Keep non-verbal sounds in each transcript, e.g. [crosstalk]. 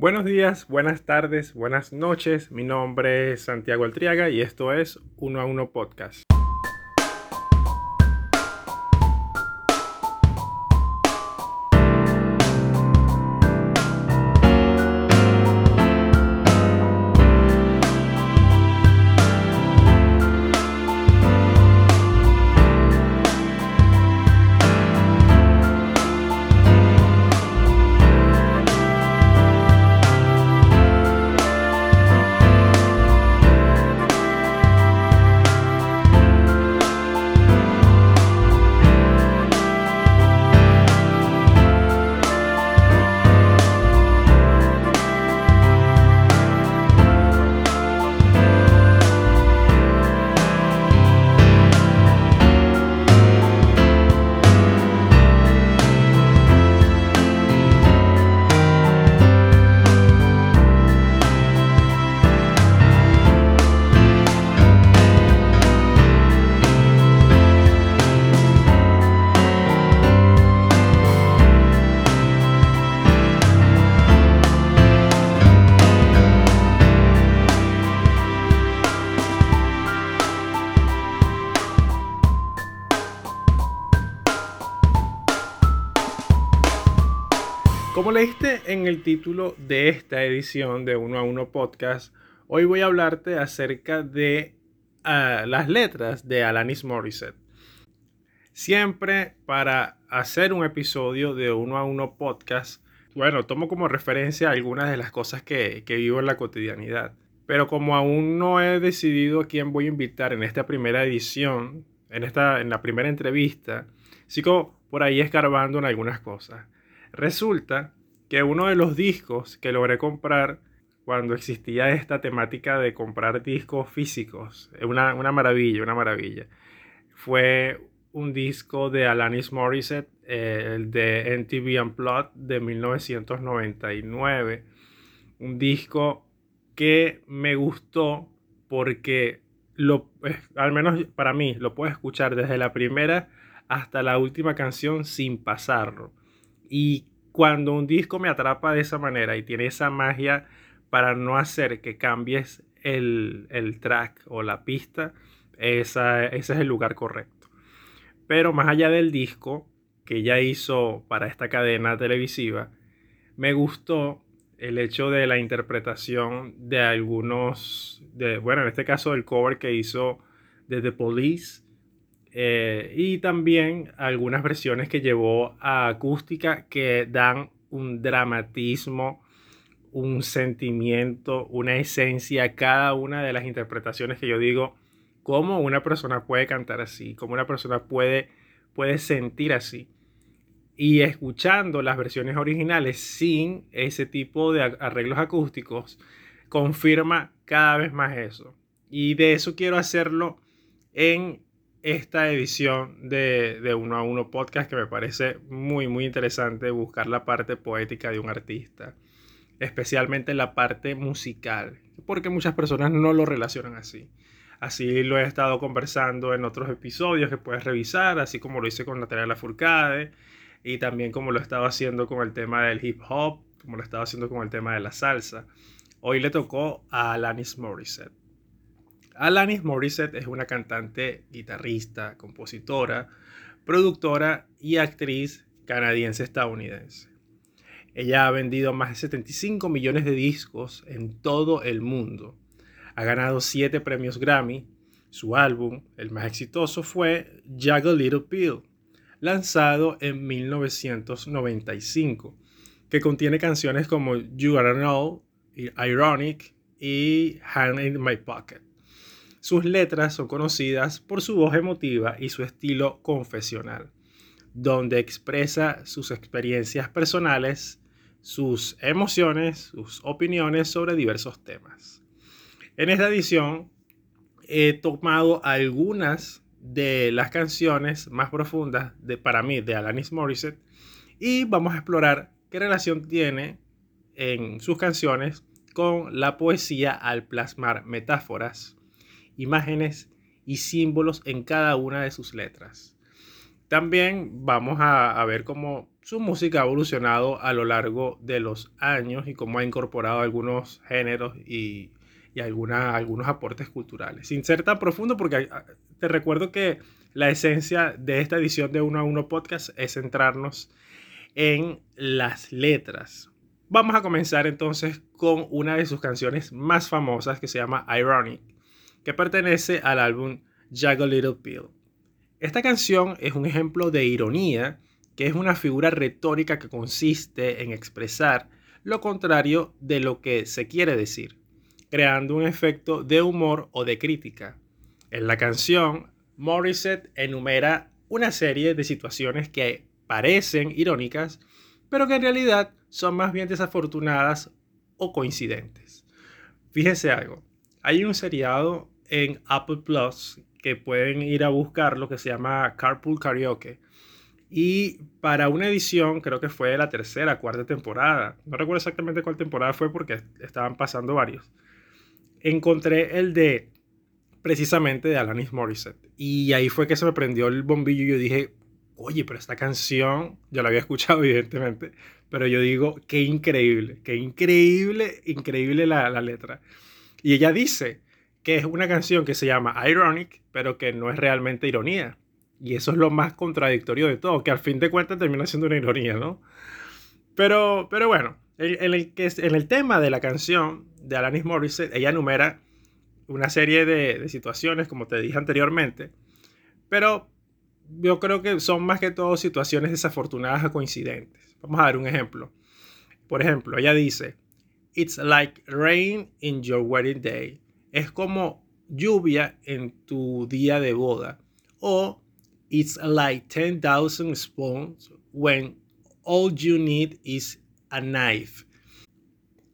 Buenos días, buenas tardes, buenas noches. Mi nombre es Santiago Altriaga y esto es Uno a Uno Podcast. Como leíste en el título de esta edición de Uno a Uno Podcast, hoy voy a hablarte acerca de uh, las letras de Alanis Morissette. Siempre para hacer un episodio de Uno a Uno Podcast, bueno, tomo como referencia algunas de las cosas que, que vivo en la cotidianidad. Pero como aún no he decidido a quién voy a invitar en esta primera edición, en, esta, en la primera entrevista, sigo por ahí escarbando en algunas cosas. Resulta que uno de los discos que logré comprar cuando existía esta temática de comprar discos físicos, una, una maravilla, una maravilla, fue un disco de Alanis Morissette, eh, el de NTV Unplugged de 1999. Un disco que me gustó porque, lo, al menos para mí, lo puedo escuchar desde la primera hasta la última canción sin pasarlo. Y cuando un disco me atrapa de esa manera y tiene esa magia para no hacer que cambies el, track o la pista, ese es el lugar correcto. Pero más allá del disco que ella hizo para esta cadena televisiva, me gustó el hecho de la interpretación de algunos, de, bueno, en este caso el cover que hizo de The Police eh, y también algunas versiones que llevó a acústica que dan un dramatismo, un sentimiento, una esencia a cada una de las interpretaciones que yo digo, cómo una persona puede cantar así, cómo una persona puede, puede sentir así. Y escuchando las versiones originales sin ese tipo de arreglos acústicos, confirma cada vez más eso. Y de eso quiero hacerlo en esta edición de, de, Uno a Uno Podcast que me parece muy, muy interesante buscar la parte poética de un artista, especialmente la parte musical, porque muchas personas no lo relacionan así. Así lo he estado conversando en otros episodios que puedes revisar, así como lo hice con Natalia Lafourcade y también como lo he estado haciendo con el tema del hip hop, como lo he estado haciendo con el tema de la salsa. Hoy le tocó a Alanis Morissette. Alanis Morissette es una cantante, guitarrista, compositora, productora y actriz canadiense-estadounidense. Ella ha vendido más de 75 millones de discos en todo el mundo. Ha ganado 7 premios Grammy. Su álbum, el más exitoso, fue Jag a Little Pill, lanzado en 1995, que contiene canciones como You Are Know, Ironic y Hand in My Pocket. Sus letras son conocidas por su voz emotiva y su estilo confesional, donde expresa sus experiencias personales, sus emociones, sus opiniones sobre diversos temas. En esta edición he tomado algunas de las canciones más profundas de, para mí de Alanis Morissette y vamos a explorar qué relación tiene en sus canciones con la poesía al plasmar metáforas, imágenes y símbolos en cada una de sus letras. También vamos a, ver cómo su música ha evolucionado a lo largo de los años y cómo ha incorporado algunos géneros y, y algunos aportes culturales. Sin ser tan profundo, porque ah, te recuerdo que la esencia de esta edición de Uno a Uno Podcast es centrarnos en las letras. Vamos a comenzar entonces con una de sus canciones más famosas que se llama Ironic, que pertenece al álbum Jag a Little Pill. Esta canción es un ejemplo de ironía, que es una figura retórica que consiste en expresar lo contrario de lo que se quiere decir, creando un efecto de humor o de crítica. En la canción, Morissette enumera una serie de situaciones que parecen irónicas, pero que en realidad son más bien desafortunadas o coincidentes. Fíjense algo, hay un seriado en Apple Plus que pueden ir a buscar lo que se llama Carpool Karaoke. Y para una edición, creo que fue la tercera, cuarta temporada, no recuerdo exactamente cuál temporada fue porque estaban pasando varios, encontré el de precisamente de Alanis Morissette. Y ahí fue que se me prendió el bombillo y yo dije, oye, pero esta canción, [laughs] yo la había escuchado evidentemente, pero yo digo, qué increíble, qué increíble, increíble la, la letra. Y ella dice, que es una canción que se llama Ironic, pero que no es realmente ironía. Y eso es lo más contradictorio de todo, que al fin de cuentas termina siendo una ironía, ¿no? Pero, pero bueno, en, el, en el tema de la canción de Alanis Morissette, ella enumera una serie de, de situaciones, como te dije anteriormente, pero yo creo que son más que todo situaciones desafortunadas o coincidentes. Vamos a ver un ejemplo. Por ejemplo, ella dice, It's like rain in your wedding day es como lluvia en tu día de boda. O it's like 10,000 spoons when all you need is a knife.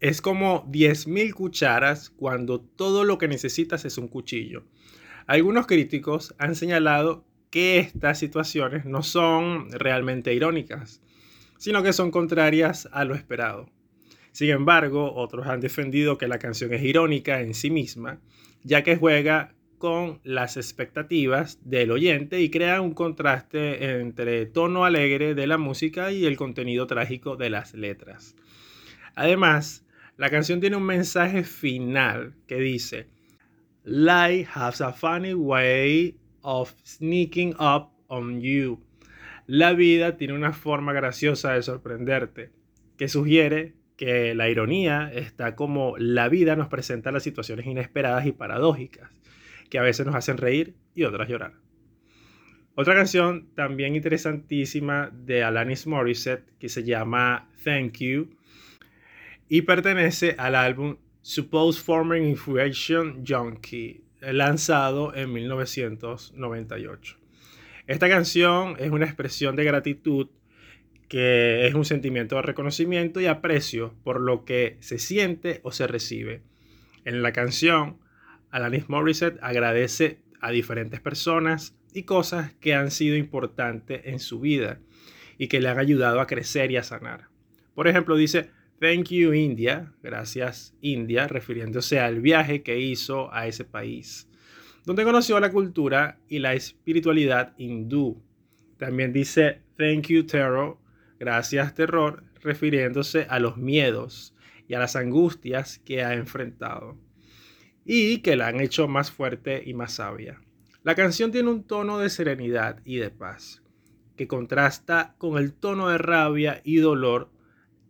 Es como 10.000 cucharas cuando todo lo que necesitas es un cuchillo. Algunos críticos han señalado que estas situaciones no son realmente irónicas, sino que son contrarias a lo esperado. Sin embargo, otros han defendido que la canción es irónica en sí misma, ya que juega con las expectativas del oyente y crea un contraste entre tono alegre de la música y el contenido trágico de las letras. Además, la canción tiene un mensaje final que dice, Life has a funny way of sneaking up on you. La vida tiene una forma graciosa de sorprenderte, que sugiere que la ironía está como la vida nos presenta las situaciones inesperadas y paradójicas, que a veces nos hacen reír y otras llorar. Otra canción también interesantísima de Alanis Morissette que se llama Thank You y pertenece al álbum Suppose Forming Influation Junkie, lanzado en 1998. Esta canción es una expresión de gratitud que es un sentimiento de reconocimiento y aprecio por lo que se siente o se recibe. En la canción, Alanis Morissette agradece a diferentes personas y cosas que han sido importantes en su vida y que le han ayudado a crecer y a sanar. Por ejemplo, dice, Thank you India, gracias India, refiriéndose al viaje que hizo a ese país, donde conoció la cultura y la espiritualidad hindú. También dice, Thank you Tarot, gracias terror, refiriéndose a los miedos y a las angustias que ha enfrentado y que la han hecho más fuerte y más sabia. La canción tiene un tono de serenidad y de paz que contrasta con el tono de rabia y dolor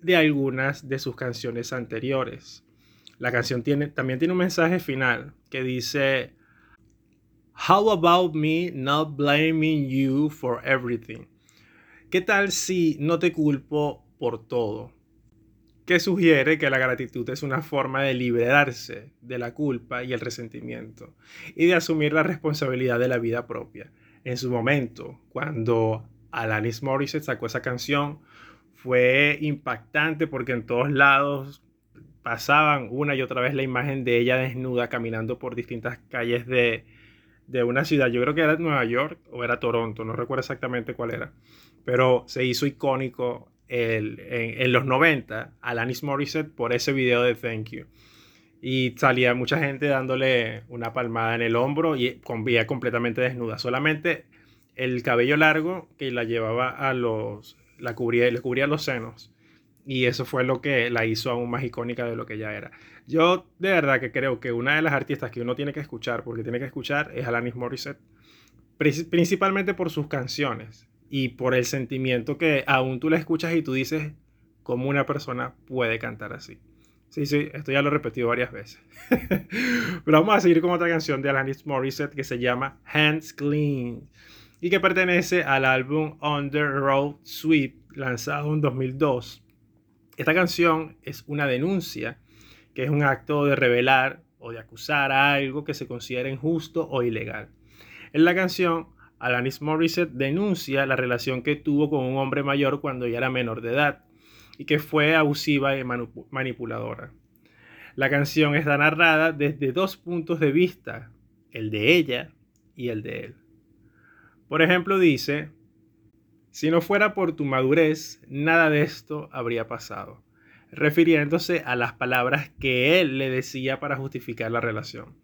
de algunas de sus canciones anteriores. La canción tiene, también tiene un mensaje final que dice, How about me not blaming you for everything? ¿Qué tal si no te culpo por todo? Que sugiere que la gratitud es una forma de liberarse de la culpa y el resentimiento y de asumir la responsabilidad de la vida propia. En su momento, cuando Alanis Morissette sacó esa canción, fue impactante porque en todos lados pasaban una y otra vez la imagen de ella desnuda caminando por distintas calles de, de una ciudad. Yo creo que era Nueva York o era Toronto, no recuerdo exactamente cuál era pero se hizo icónico en, los 90 Alanis Morissette por ese video de Thank You. Y salía mucha gente dándole una palmada en el hombro y con vía completamente desnuda. Solamente el cabello largo que la llevaba a los, la cubría, le cubría los senos. Y eso fue lo que la hizo aún más icónica de lo que ya era. Yo de verdad que creo que una de las artistas que uno tiene que escuchar, porque tiene que escuchar, es Alanis Morissette. Principalmente por sus canciones y por el sentimiento que aún tú la escuchas y tú dices cómo una persona puede cantar así. Sí, sí, esto ya lo he repetido varias veces. [laughs] Pero vamos a seguir con otra canción de Alanis Morissette que se llama Hands Clean y que pertenece al álbum Under Road Sweep lanzado en 2002. Esta canción es una denuncia, que es un acto de revelar o de acusar a algo que se considera injusto o ilegal. En la canción, Alanis Morissette denuncia la relación que tuvo con un hombre mayor cuando ya era menor de edad y que fue abusiva y manipuladora. La canción está narrada desde dos puntos de vista, el de ella y el de él. Por ejemplo, dice, si no fuera por tu madurez, nada de esto habría pasado, refiriéndose a las palabras que él le decía para justificar la relación.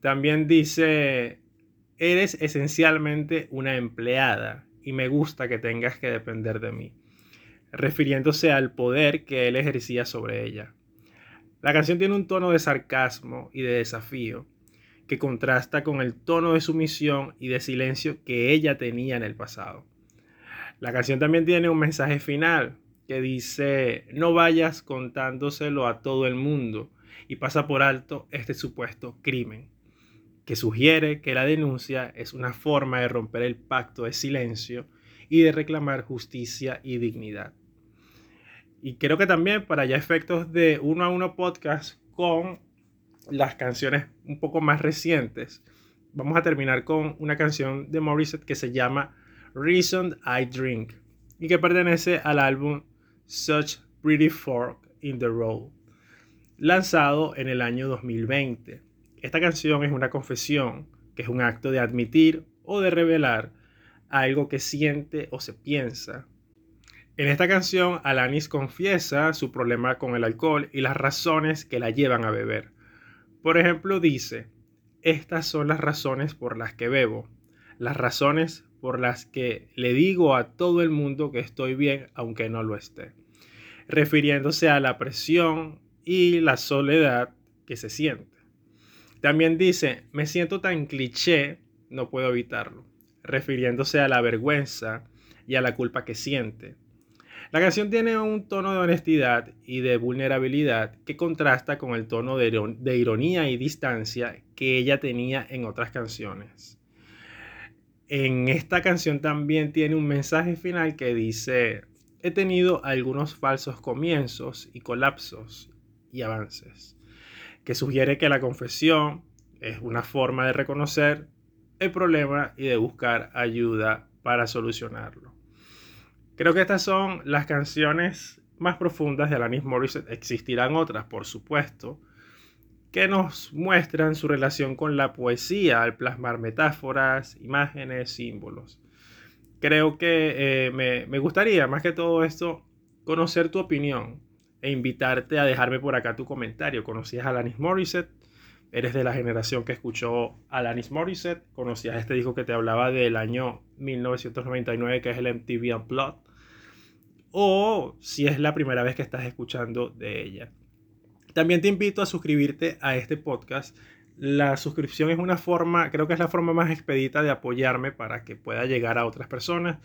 También dice, eres esencialmente una empleada y me gusta que tengas que depender de mí refiriéndose al poder que él ejercía sobre ella. La canción tiene un tono de sarcasmo y de desafío que contrasta con el tono de sumisión y de silencio que ella tenía en el pasado. La canción también tiene un mensaje final que dice, no vayas contándoselo a todo el mundo y pasa por alto este supuesto crimen, que sugiere que la denuncia es una forma de romper el pacto de silencio y de reclamar justicia y dignidad. Y creo que también para ya efectos de uno a uno podcast con las canciones un poco más recientes, vamos a terminar con una canción de Morissette que se llama Reason I Drink y que pertenece al álbum Such Pretty Fork in the Road, lanzado en el año 2020. Esta canción es una confesión, que es un acto de admitir o de revelar algo que siente o se piensa en esta canción, Alanis confiesa su problema con el alcohol y las razones que la llevan a beber. Por ejemplo, dice, estas son las razones por las que bebo, las razones por las que le digo a todo el mundo que estoy bien aunque no lo esté, refiriéndose a la presión y la soledad que se siente. También dice, me siento tan cliché, no puedo evitarlo, refiriéndose a la vergüenza y a la culpa que siente. La canción tiene un tono de honestidad y de vulnerabilidad que contrasta con el tono de, ironía y distancia que ella tenía en otras canciones. En esta canción también tiene un mensaje final que dice, he tenido algunos falsos comienzos y colapsos y avances, que sugiere que la confesión es una forma de reconocer el problema y de buscar ayuda para solucionarlo. Creo que estas son las canciones más profundas de Alanis Morissette. Existirán otras, por supuesto, que nos muestran su relación con la poesía al plasmar metáforas, imágenes, símbolos. Creo que eh, me, me gustaría, más que todo esto, conocer tu opinión e invitarte a dejarme por acá tu comentario. ¿Conocías a Alanis Morissette? ¿Eres de la generación que escuchó Alanis Morissette? ¿Conocías este disco que te hablaba del año 1999 que es el MTV Unplugged? o si es la primera vez que estás escuchando de ella. También te invito a suscribirte a este podcast. La suscripción es una forma, creo que es la forma más expedita de apoyarme para que pueda llegar a otras personas.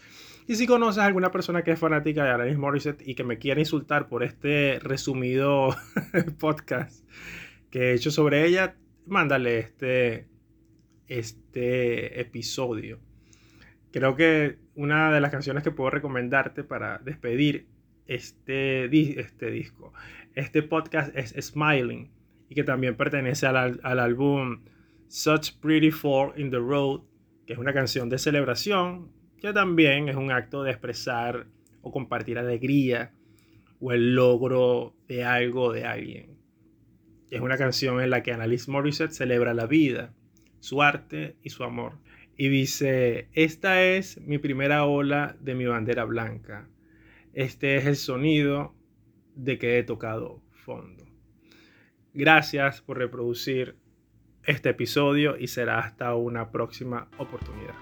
Y si conoces a alguna persona que es fanática de Alanis Morissette y que me quiera insultar por este resumido [laughs] podcast que he hecho sobre ella, mándale este, este episodio. Creo que una de las canciones que puedo recomendarte para despedir este, este disco, este podcast es Smiling y que también pertenece al, al álbum Such Pretty Fall in the Road, que es una canción de celebración, que también es un acto de expresar o compartir alegría o el logro de algo de alguien. Es una canción en la que Annalise Morissette celebra la vida, su arte y su amor y dice, esta es mi primera ola de mi bandera blanca. Este es el sonido de que he tocado fondo. Gracias por reproducir este episodio y será hasta una próxima oportunidad.